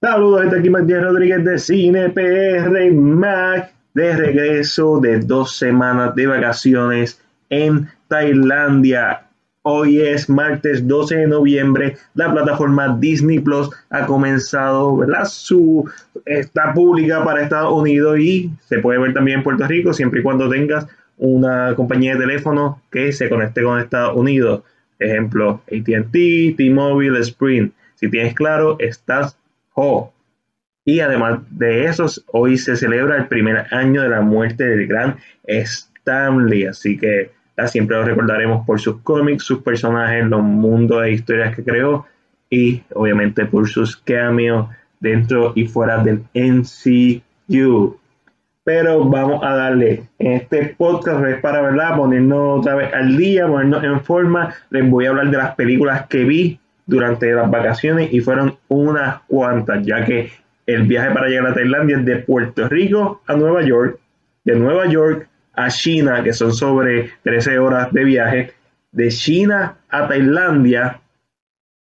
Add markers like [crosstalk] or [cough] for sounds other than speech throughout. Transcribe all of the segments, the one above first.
Saludos, este aquí Matías Rodríguez de Cine Mac, de regreso de dos semanas de vacaciones en Tailandia. Hoy es martes 12 de noviembre. La plataforma Disney Plus ha comenzado, ¿verdad? Su está pública para Estados Unidos y se puede ver también en Puerto Rico siempre y cuando tengas una compañía de teléfono que se conecte con Estados Unidos. Ejemplo, AT&T, T-Mobile, Sprint. Si tienes claro, estás y además de eso, hoy se celebra el primer año de la muerte del gran Stanley, así que siempre lo recordaremos por sus cómics, sus personajes, los mundos de historias que creó y obviamente por sus cameos dentro y fuera del NCU. Pero vamos a darle en este podcast es para ¿verdad? ponernos otra vez al día, ponernos en forma. Les voy a hablar de las películas que vi durante las vacaciones y fueron unas cuantas, ya que el viaje para llegar a Tailandia es de Puerto Rico a Nueva York, de Nueva York a China, que son sobre 13 horas de viaje, de China a Tailandia,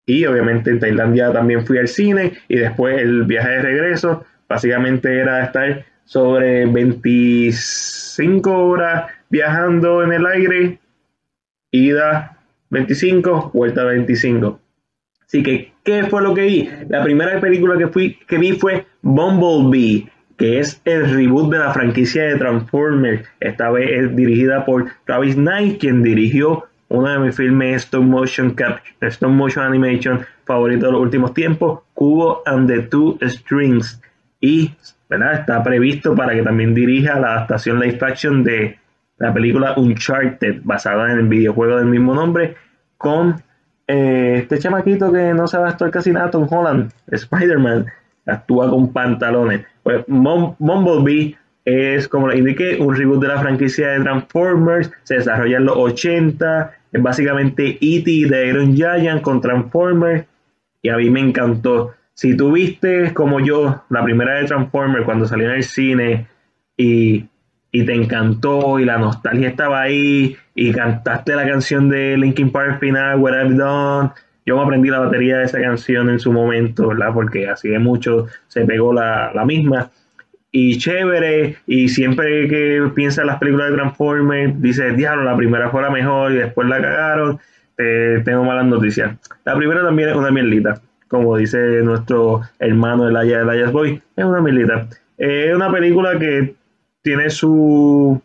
y obviamente en Tailandia también fui al cine, y después el viaje de regreso, básicamente era estar sobre 25 horas viajando en el aire, ida 25, vuelta 25. Así que, ¿qué fue lo que vi? La primera película que, fui, que vi fue Bumblebee, que es el reboot de la franquicia de Transformers. Esta vez es dirigida por Travis Knight, quien dirigió uno de mis filmes stop motion, stop motion animation favorito de los últimos tiempos, Cubo and the Two Strings. Y ¿verdad? está previsto para que también dirija la adaptación live action de la película Uncharted, basada en el videojuego del mismo nombre, con eh, este chamaquito que no sabe actuar casi nada, Tom Holland, Spider-Man, actúa con pantalones. Pues Bumblebee es, como le indiqué, un reboot de la franquicia de Transformers, se desarrolla en los 80, es básicamente E.T. de Iron Giant con Transformers, y a mí me encantó. Si tú viste como yo la primera de Transformers cuando salió en el cine y y te encantó y la nostalgia estaba ahí y cantaste la canción de Linkin Park final, What I've Done. Yo me aprendí la batería de esa canción en su momento, ¿verdad? Porque así de mucho se pegó la, misma. Y chévere, y siempre que piensa en las películas de Transformers, dice, diablo, la primera fue la mejor y después la cagaron. tengo malas noticias. La primera también es una mielita, como dice nuestro hermano el Elias Boy, es una mielita. Es una película que tiene su,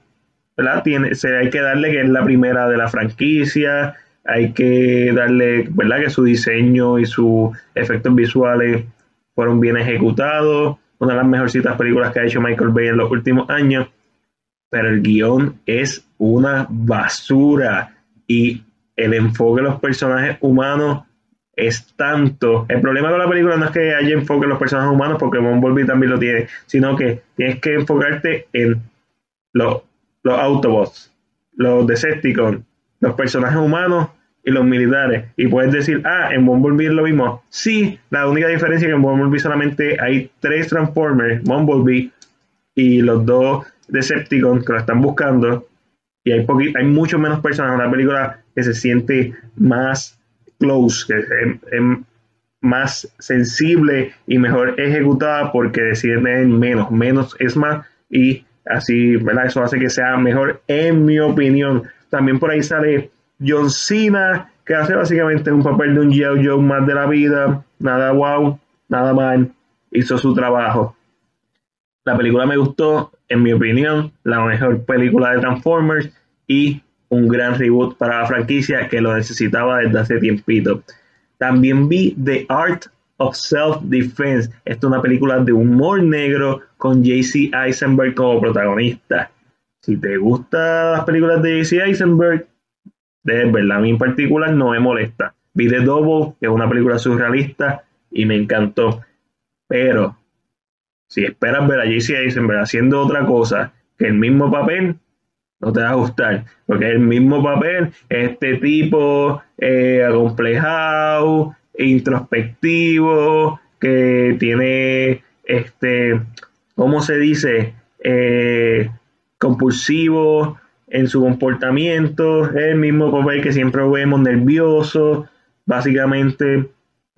¿verdad? Tiene, se, hay que darle que es la primera de la franquicia, hay que darle, ¿verdad? Que su diseño y sus efectos visuales fueron bien ejecutados, una de las mejorcitas películas que ha hecho Michael Bay en los últimos años, pero el guion es una basura y el enfoque de los personajes humanos es tanto. El problema con la película no es que haya enfoque en los personajes humanos, porque Bumblebee también lo tiene, sino que tienes que enfocarte en los, los Autobots, los Decepticons, los personajes humanos y los militares. Y puedes decir, ah, en Bumblebee es lo mismo. Sí, la única diferencia es que en Bumblebee solamente hay tres Transformers, Bumblebee y los dos Decepticons que lo están buscando. Y hay, hay mucho menos personas en la película que se siente más close, que es, más sensible y mejor ejecutada porque deciden menos, menos es más y así, ¿verdad? Eso hace que sea mejor en mi opinión. También por ahí sale John Cena, que hace básicamente un papel de un G.I. Joe más de la vida, nada wow, nada mal, hizo su trabajo. La película me gustó, en mi opinión, la mejor película de Transformers y un gran reboot para la franquicia que lo necesitaba desde hace tiempito. También vi The Art of Self-Defense. Esta es una película de humor negro con JC Eisenberg como protagonista. Si te gustan las películas de JC Eisenberg, de verdad, a mí en particular no me molesta. Vi The Double, que es una película surrealista, y me encantó. Pero, si esperas ver a JC Eisenberg haciendo otra cosa que el mismo papel, no te va a gustar, porque es el mismo papel, este tipo eh, acomplejado, introspectivo, que tiene, este, ¿cómo se dice? Eh, compulsivo en su comportamiento, es el mismo papel que siempre vemos nervioso, básicamente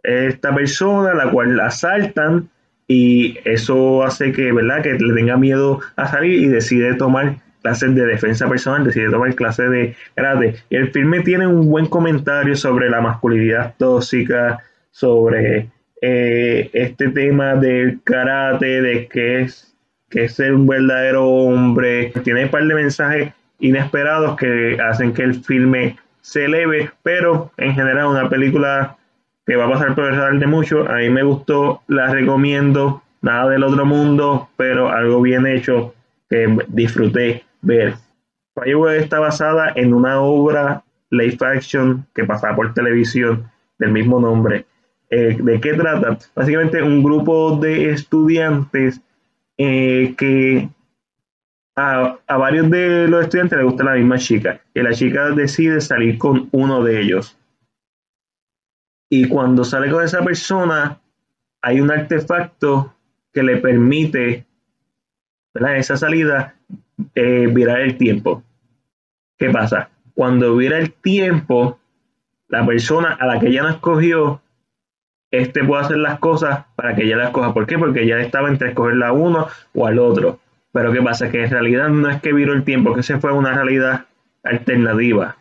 esta persona, la cual la asaltan y eso hace que, ¿verdad? que le tenga miedo a salir y decide tomar clases de defensa personal, decide tomar clases de karate. Y el filme tiene un buen comentario sobre la masculinidad tóxica, sobre eh, este tema del karate, de qué es, que es ser un verdadero hombre. Tiene un par de mensajes inesperados que hacen que el filme se eleve, pero en general una película que va a pasar por el de mucho. A mí me gustó, la recomiendo. Nada del otro mundo, pero algo bien hecho que disfruté ver. Firewall está basada en una obra live action que pasaba por televisión del mismo nombre. Eh, ¿De qué trata? Básicamente un grupo de estudiantes eh, que a, varios de los estudiantes les gusta la misma chica y la chica decide salir con uno de ellos. Y cuando sale con esa persona, hay un artefacto que le permite esa salida eh, virar el tiempo. ¿Qué pasa? Cuando vira el tiempo, la persona a la que ella no escogió, este puede hacer las cosas para que ella las coja. ¿Por qué? Porque ya estaba entre escogerla a uno o al otro. Pero ¿qué pasa? Que en realidad no es que viró el tiempo, que se fue una realidad alternativa.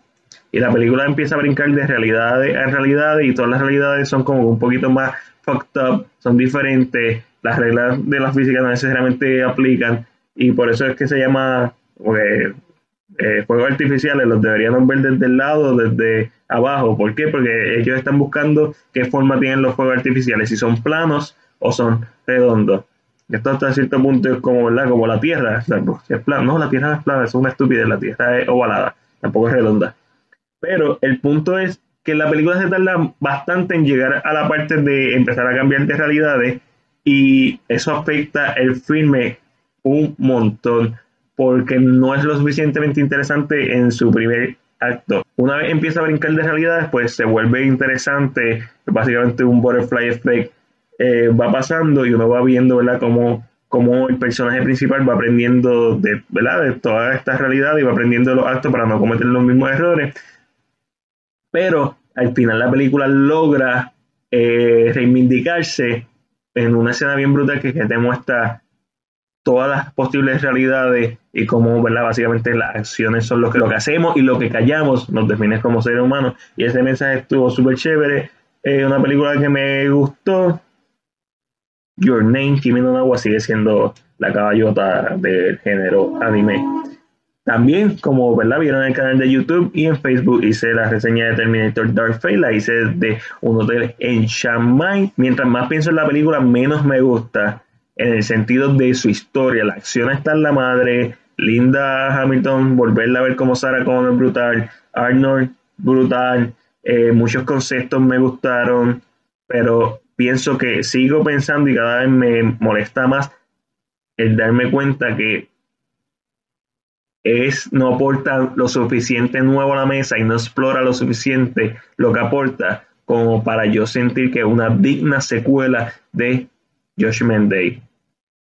Y la película empieza a brincar de realidad a realidad y todas las realidades son como un poquito más fucked up, son diferentes, las reglas de la física no necesariamente aplican y por eso es que se llama eh, fuegos artificiales, los deberíamos ver desde el lado, desde abajo. ¿Por qué? Porque ellos están buscando qué forma tienen los fuegos artificiales, si son planos o son redondos. Esto hasta cierto punto es como, ¿verdad? como la Tierra. es plano. No, la Tierra no es plana, es una estupidez, la Tierra es ovalada, tampoco es redonda. Pero el punto es que la película se tarda bastante en llegar a la parte de empezar a cambiar de realidades y eso afecta el filme un montón porque no es lo suficientemente interesante en su primer acto. Una vez empieza a brincar de realidades, pues se vuelve interesante, básicamente un butterfly effect eh, va pasando y uno va viendo, ¿verdad?, cómo, cómo el personaje principal va aprendiendo de, ¿verdad? de toda esta realidad y va aprendiendo los actos para no cometer los mismos errores. Pero al final la película logra eh, reivindicarse en una escena bien brutal que, que te muestra todas las posibles realidades y cómo, ¿verdad? Básicamente las acciones son lo que, lo que hacemos y lo que callamos nos define como seres humanos. Y ese mensaje estuvo súper chévere. Eh, una película que me gustó. Your Name, Kimi no Nawa sigue siendo la caballota del género anime. También, como ¿verdad? vieron en el canal de YouTube y en Facebook, hice la reseña de Terminator Dark Fate, la hice de un hotel en Chiang Mai. Mientras más pienso en la película, menos me gusta en el sentido de su historia. La acción está en la madre. Linda Hamilton, volverla a ver como Sarah Connor, brutal. Arnold, brutal. Eh, muchos conceptos me gustaron, pero pienso que sigo pensando y cada vez me molesta más el darme cuenta que es no aporta lo suficiente nuevo a la mesa y no explora lo suficiente lo que aporta como para yo sentir que es una digna secuela de Josh Day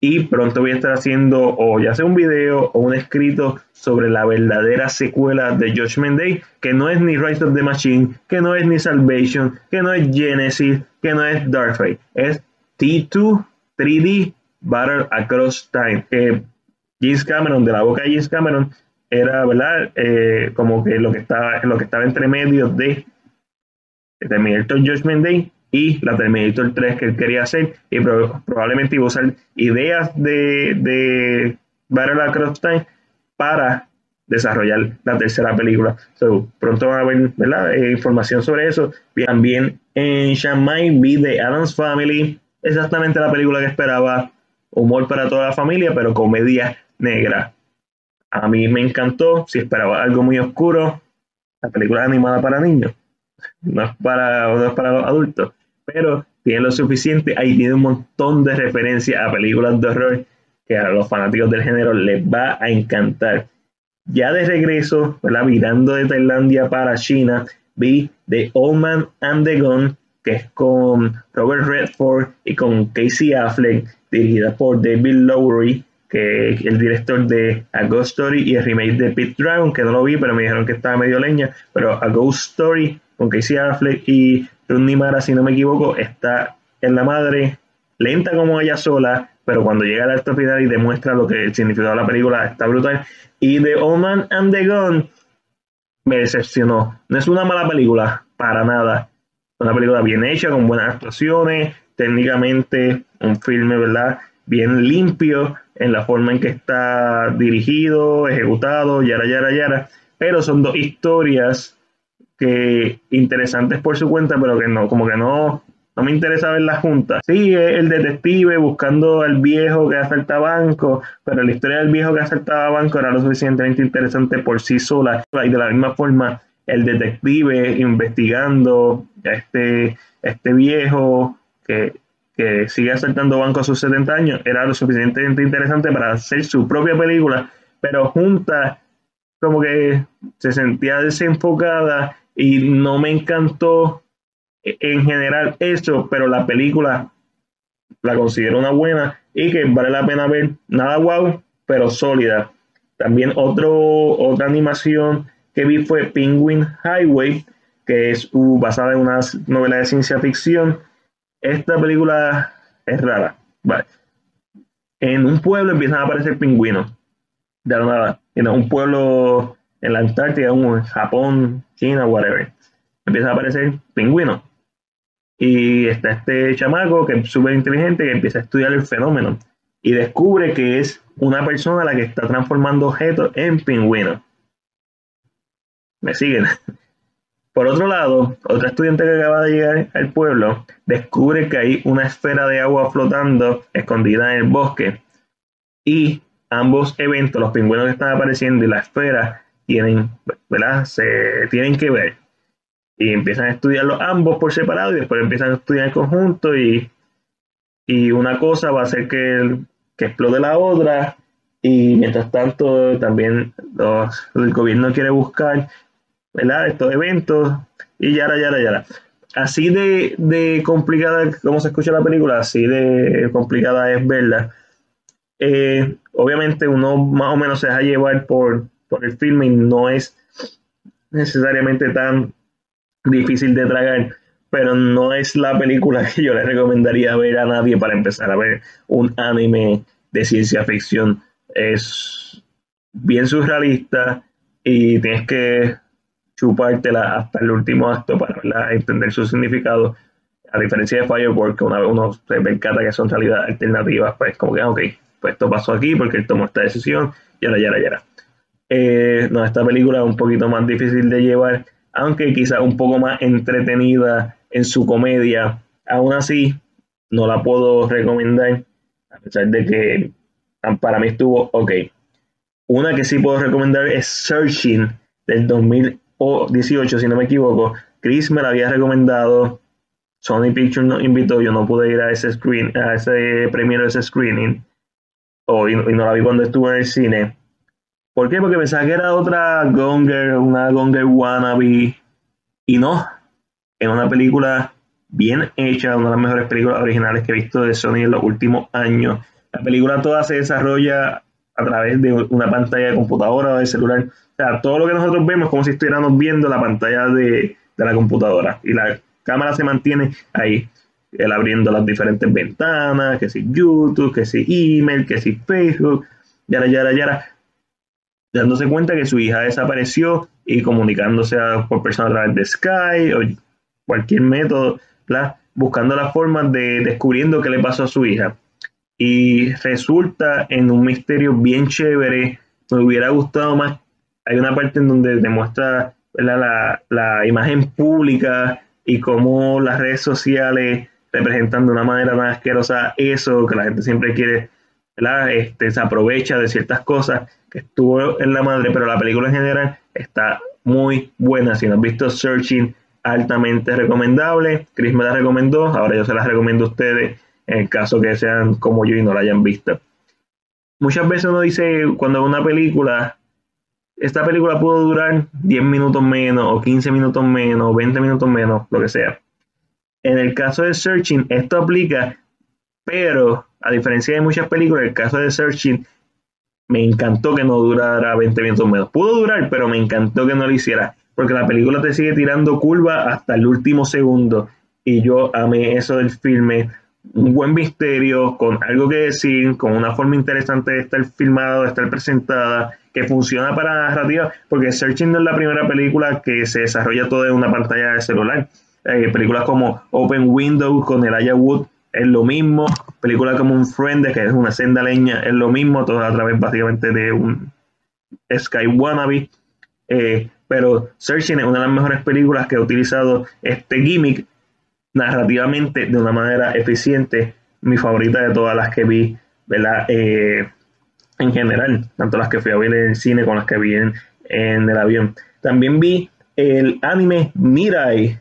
y pronto voy a estar haciendo o ya sea un video o un escrito sobre la verdadera secuela de Judgment Day, que no es ni Rise of the Machine, que no es ni Salvation, que no es Genesis, que no es Dark Fate, es T2 3D Battle Across Time. Que James Cameron, de la boca de James Cameron, era, ¿verdad? Eh, como que lo que estaba, lo que estaba entre medio de Terminator Judgment Day y la Terminator 3 que él quería hacer y probablemente iba a usar ideas de, de Battle Across Time para desarrollar la tercera película. pronto van a ver eh, información sobre eso. También en Shanghai vi The Adams Family, exactamente la película que esperaba, humor para toda la familia, pero comedia negra. A mí me encantó, si esperaba algo muy oscuro, la película animada para niños, no es para, no es para los adultos pero tiene lo suficiente, ahí tiene un montón de referencias a películas de horror que a los fanáticos del género les va a encantar. Ya de regreso, ¿verdad? mirando de Tailandia para China, vi The Old Man and the Gun, que es con Robert Redford y con Casey Affleck, dirigida por David Lowery, que es el director de A Ghost Story y el remake de Pit Dragon, que no lo vi, pero me dijeron que estaba medio leña, pero A Ghost Story con Casey Affleck y Rooney Mara, si no me equivoco, está en la madre. lenta como ella sola, pero cuando llega al acto final y demuestra lo que de la película está brutal. Y The Old Man and the Gun me decepcionó. No es una mala película, para nada. Una película bien hecha, con buenas actuaciones, técnicamente un filme, ¿verdad? Bien limpio en la forma en que está dirigido, ejecutado, yara, yara, yara. Pero son dos historias que interesantes por su cuenta, pero que no, como que no, no me interesa ver la junta. Sí, el detective buscando al viejo que asalta banco, pero la historia del viejo que asaltaba banco era lo suficientemente interesante por sí sola. Y de la misma forma, el detective investigando a este, este viejo que, que sigue asaltando banco a sus 70 años era lo suficientemente interesante para hacer su propia película, pero junta como que se sentía desenfocada y no me encantó en general eso, pero la película la considero una buena y que vale la pena ver. Nada wow, pero sólida. También otro, otra animación que vi fue Penguin Highway, que es uh, basada en una novela de ciencia ficción. Esta película es rara. En un pueblo empiezan a aparecer pingüinos. De nada. En un pueblo en la Antártida, en Japón, China, whatever. Empiezan a aparecer pingüinos. Y está este chamaco que es súper inteligente que empieza a estudiar el fenómeno y descubre que es una persona la que está transformando objetos en pingüinos. ¿Me siguen? [laughs] Por otro lado, otra estudiante que acaba de llegar al pueblo descubre que hay una esfera de agua flotando escondida en el bosque. Y ambos eventos, los pingüinos que están apareciendo y la esfera, tienen, ¿verdad? Se tienen que ver y empiezan a estudiarlos ambos por separado y después empiezan a estudiar en conjunto y, y una cosa va a hacer que, que explote la otra y mientras tanto también los, el gobierno quiere buscar ¿verdad? estos eventos y yara, yara, yara. Así de, de complicada como se escucha la película, así de complicada es verla. Eh, obviamente uno más o menos se deja llevar por, por el filme y no es necesariamente tan difícil de tragar, pero no es la película que yo le recomendaría ver a nadie para empezar a ver un anime de ciencia ficción. Es bien surrealista y tienes que chupártela hasta el último acto para entender su significado. A diferencia de Firework, que una vez uno se percata que son realidades alternativas, pues como que, ok, pues esto pasó aquí porque él tomó esta decisión, y ahora, ya, ya, eh, no, esta película es un poquito más difícil de llevar aunque quizás un poco más entretenida en su comedia. Aún así, no la puedo recomendar, a pesar de que para mí estuvo ok. Una que sí puedo recomendar es Searching del 2018, si no me equivoco. Chris me la había recomendado. Sony Pictures nos invitó, yo no pude ir a ese screen, a ese premio, ese screening, o, y, no la vi cuando estuve en el cine ¿Por qué? Porque pensaba que era otra Gonger, una Gonger wannabe. Y no. Es una película bien hecha, una de las mejores películas originales que he visto de Sony en los últimos años. La película toda se desarrolla a través de una pantalla de computadora o de celular. O sea, todo lo que nosotros vemos es como si estuviéramos viendo la pantalla de, de la computadora. Y la cámara se mantiene ahí. Él abriendo las diferentes ventanas, que si YouTube, que si email, que si Facebook, yara, yara, yara dándose cuenta que su hija desapareció y comunicándose por persona a través de Skype o cualquier método, buscando la forma de descubriendo qué le pasó a su hija. Y resulta en un misterio bien chévere. Me hubiera gustado más. Hay una parte en donde demuestra la, la imagen pública y cómo las redes sociales representan de una manera tan asquerosa eso, que la gente siempre quiere, Este, se aprovecha de ciertas cosas que estuvo en la madre, pero la película en general está muy buena. Si no han visto Searching, altamente recomendable. Chris me la recomendó, ahora yo se las recomiendo a ustedes en el caso que sean como yo y no la hayan visto. Muchas veces uno dice cuando una película, esta película pudo durar 10 minutos menos, o 15 minutos menos, o 20 minutos menos, lo que sea. En el caso de Searching, esto aplica, pero a diferencia de muchas películas, el caso de Searching me encantó que no durara 20 minutos menos. Pudo durar, pero me encantó que no lo hiciera. Porque la película te sigue tirando curva hasta el último segundo. Y yo amé eso del filme. un buen misterio, con algo que decir, con una forma interesante de estar filmado, de estar presentada, que funciona para la narrativa, porque Searching no es la primera película que se desarrolla todo en una pantalla de celular. Eh, películas como Open Window con Elijah Wood es lo mismo, películas como Un Friend, que es una senda leña, es lo mismo, todo a través básicamente de un Sky Wannabe. Eh, pero Searching es una de las mejores películas que ha utilizado este gimmick narrativamente de una manera eficiente, mi favorita de todas las que vi, ¿verdad? Eh, en general, tanto las que fui a ver en el cine como las que vi en, el avión. También vi el anime Mirai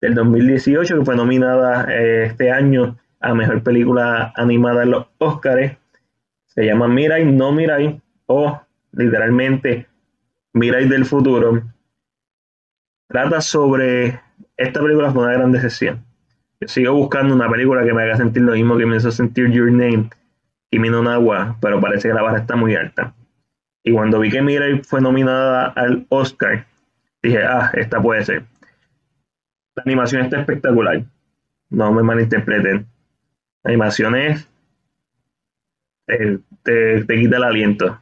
del 2018, que fue nominada eh, este año a Mejor Película Animada en los Oscars. Se llama Mirai, no Mirai, o literalmente Mirai del futuro. Trata sobre esta película fue una gran decepción. Yo sigo buscando una película que me haga sentir lo mismo que me hizo sentir Your Name y Mino Agua, pero parece que la barra está muy alta. Y cuando vi que Mirai fue nominada al Oscar, dije, ah, esta puede ser. La animación está espectacular. No me malinterpreten. La animación es. Eh, te, te, quita el aliento.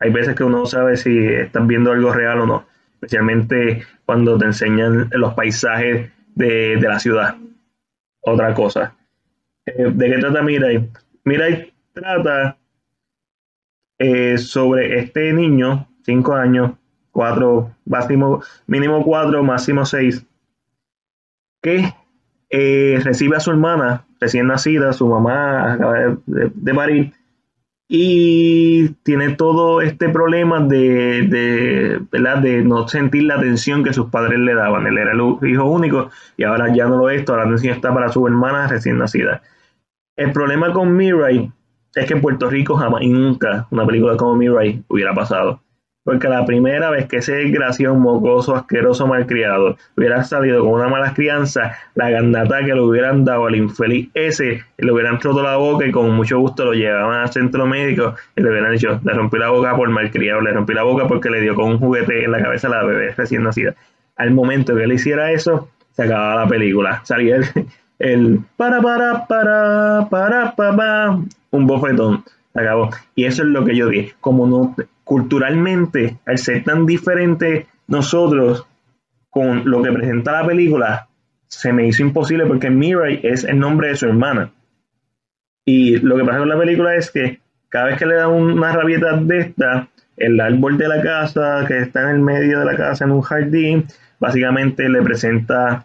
Hay veces que uno no sabe si están viendo algo real o no especialmente cuando te enseñan los paisajes de, la ciudad. Otra cosa. Eh, ¿De qué trata Mirai? Mirai trata eh, sobre este niño, 5 años, 4, máximo, mínimo 4, máximo 6, que eh, recibe a su hermana recién nacida, su mamá acaba de, parir, y tiene todo este problema de, de, de no sentir la atención que sus padres le daban. Él era el hijo único y ahora ya no lo es, toda la atención está para su hermana recién nacida. El problema con Mirai es que en Puerto Rico jamás y nunca una película como Mirai hubiera pasado. Porque la primera vez que ese desgraciado, mocoso, asqueroso, malcriado hubiera salido con una mala crianza, la gandata que le hubieran dado al infeliz ese, le hubieran roto la boca y con mucho gusto lo llevaban al centro médico y le hubieran dicho, le rompí la boca por malcriado, le rompí la boca porque le dio con un juguete en la cabeza a la bebé recién nacida. Al momento que él hiciera eso, se acababa la película. Salía el, el para, para, para, para, para, un bofetón. Acabó. Y eso es lo que yo dije. Como no, culturalmente, al ser tan diferente nosotros con lo que presenta la película, se me hizo imposible porque Mirai es el nombre de su hermana. Y lo que pasa con la película es que cada vez que le dan una rabieta de esta, el árbol de la casa, que está en el medio de la casa en un jardín, básicamente le presenta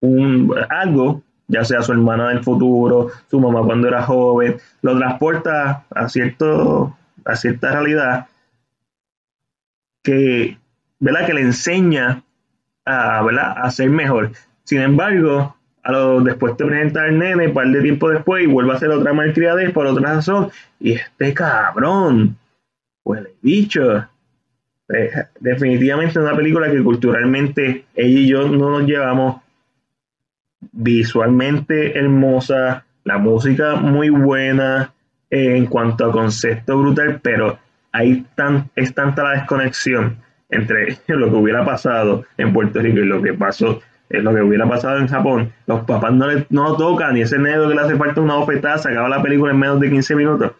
un, algo, ya sea su hermana del futuro, su mamá cuando era joven, lo transporta a cierto a cierta realidad que, ¿verdad? que le enseña a, ¿verdad? a ser mejor. Sin embargo, a lo, después te presenta el nene, un par de tiempo después, y vuelve a hacer otra malcriadez por otra razón. Y este cabrón, pues el bicho. Eh, definitivamente una película que culturalmente ella y yo no nos llevamos visualmente hermosa, la música muy buena, en cuanto a concepto brutal, pero hay tan, es tanta la desconexión entre [laughs] lo que hubiera pasado en Puerto Rico y lo que pasó, eh, lo que hubiera pasado en Japón. Los papás no, le, no lo tocan y ese negro que le hace falta una bofetada, se acaba la película en menos de 15 minutos.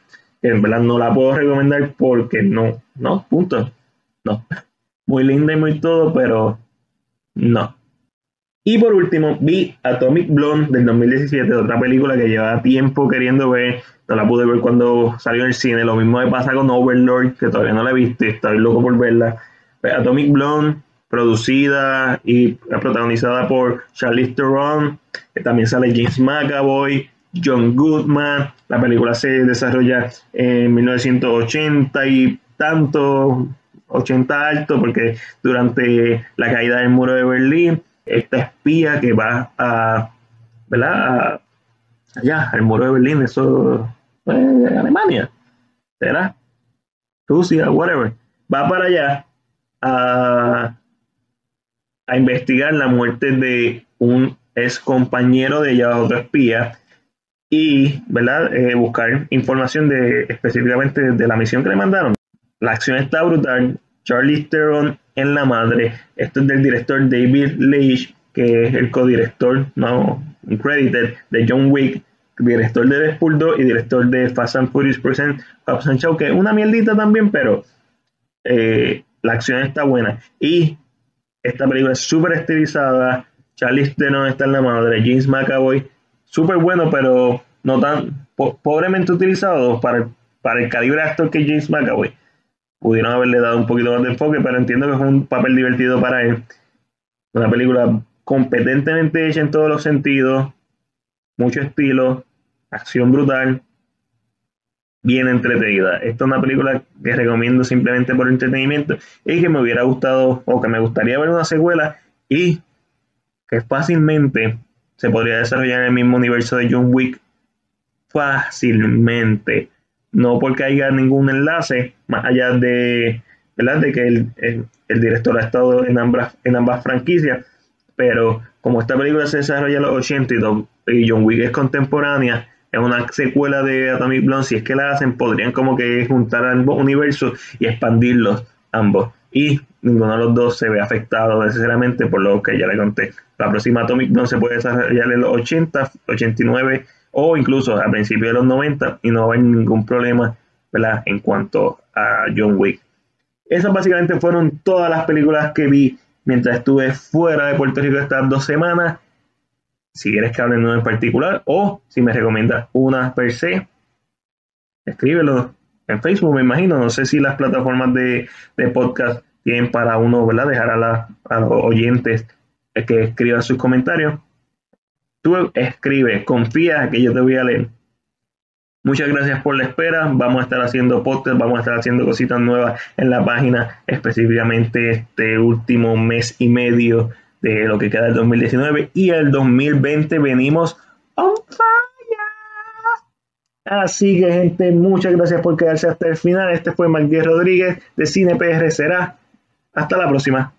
En verdad no la puedo recomendar porque no, no, punto. No. [laughs] Muy linda y muy todo, pero no. Y por último, vi Atomic Blonde del 2017, otra película que llevaba tiempo queriendo ver no la pude ver cuando salió en el cine. Lo mismo me pasa con Overlord, que todavía no la he visto estoy loco por verla. Pues, Atomic Blonde, producida y protagonizada por Charlize Theron, que también sale James McAvoy, John Goodman. La película se desarrolla en 1980 y tanto, 80 alto, porque durante la caída del muro de Berlín, esta espía que va a, ¿verdad? allá, al muro de Berlín, eso eh, Alemania, ¿será? Rusia, whatever, va para allá a, investigar la muerte de un ex compañero de ella, otro espía, y ¿verdad? Eh, buscar información de específicamente de la misión que le mandaron. La acción está brutal. Charlie Theron en la madre. Esto es del director David Leitch, que es el codirector, no, credited, de John Wick director de Deadpool 2 y director de Fast and Furious Present Hobbs and Show, que es una mierdita también, pero eh, la acción está buena. Y esta película es súper estilizada. Charlie Theron está en la madre, James McAvoy, súper bueno, pero no tan pobremente utilizado para, para el calibre actor que James McAvoy. Pudieron haberle dado un poquito más de enfoque, pero entiendo que es un papel divertido para él. Una película competentemente hecha en todos los sentidos, mucho estilo, acción brutal, bien entretenida. Esta es una película que recomiendo simplemente por entretenimiento y que me hubiera gustado o que me gustaría ver una secuela y que fácilmente se podría desarrollar en el mismo universo de John Wick. Fácilmente. No porque haya ningún enlace, más allá de, de que el, director ha estado en ambas, en ambas franquicias, pero como esta película se desarrolla en los 80 y, John Wick es contemporánea, es una secuela de Atomic Blonde, si es que la hacen, podrían como que juntar ambos universos y expandirlos ambos. Y ninguno de los dos se ve afectado necesariamente por lo que ya le conté. La próxima Atomic Blonde se puede desarrollar en los 80, 89 o incluso a principios de los 90 y no va a haber ningún problema ¿verdad? en cuanto a John Wick. Esas básicamente fueron todas las películas que vi mientras estuve fuera de Puerto Rico estas dos semanas. Si quieres que hable de en particular o si me recomiendas una per se, escríbelo en Facebook, me imagino. No sé si las plataformas de, podcast tienen para uno, ¿verdad? Dejar a, a los oyentes que escriban sus comentarios. Escribe, confía que yo te voy a leer. Muchas gracias por la espera. Vamos a estar haciendo podcast, vamos a estar haciendo cositas nuevas en la página, específicamente este último mes y medio de lo que queda del 2019 y el 2020 venimos on fire. Así que gente, muchas gracias por quedarse hasta el final. Este fue Miguel Rodríguez de Cine PR. Será hasta la próxima.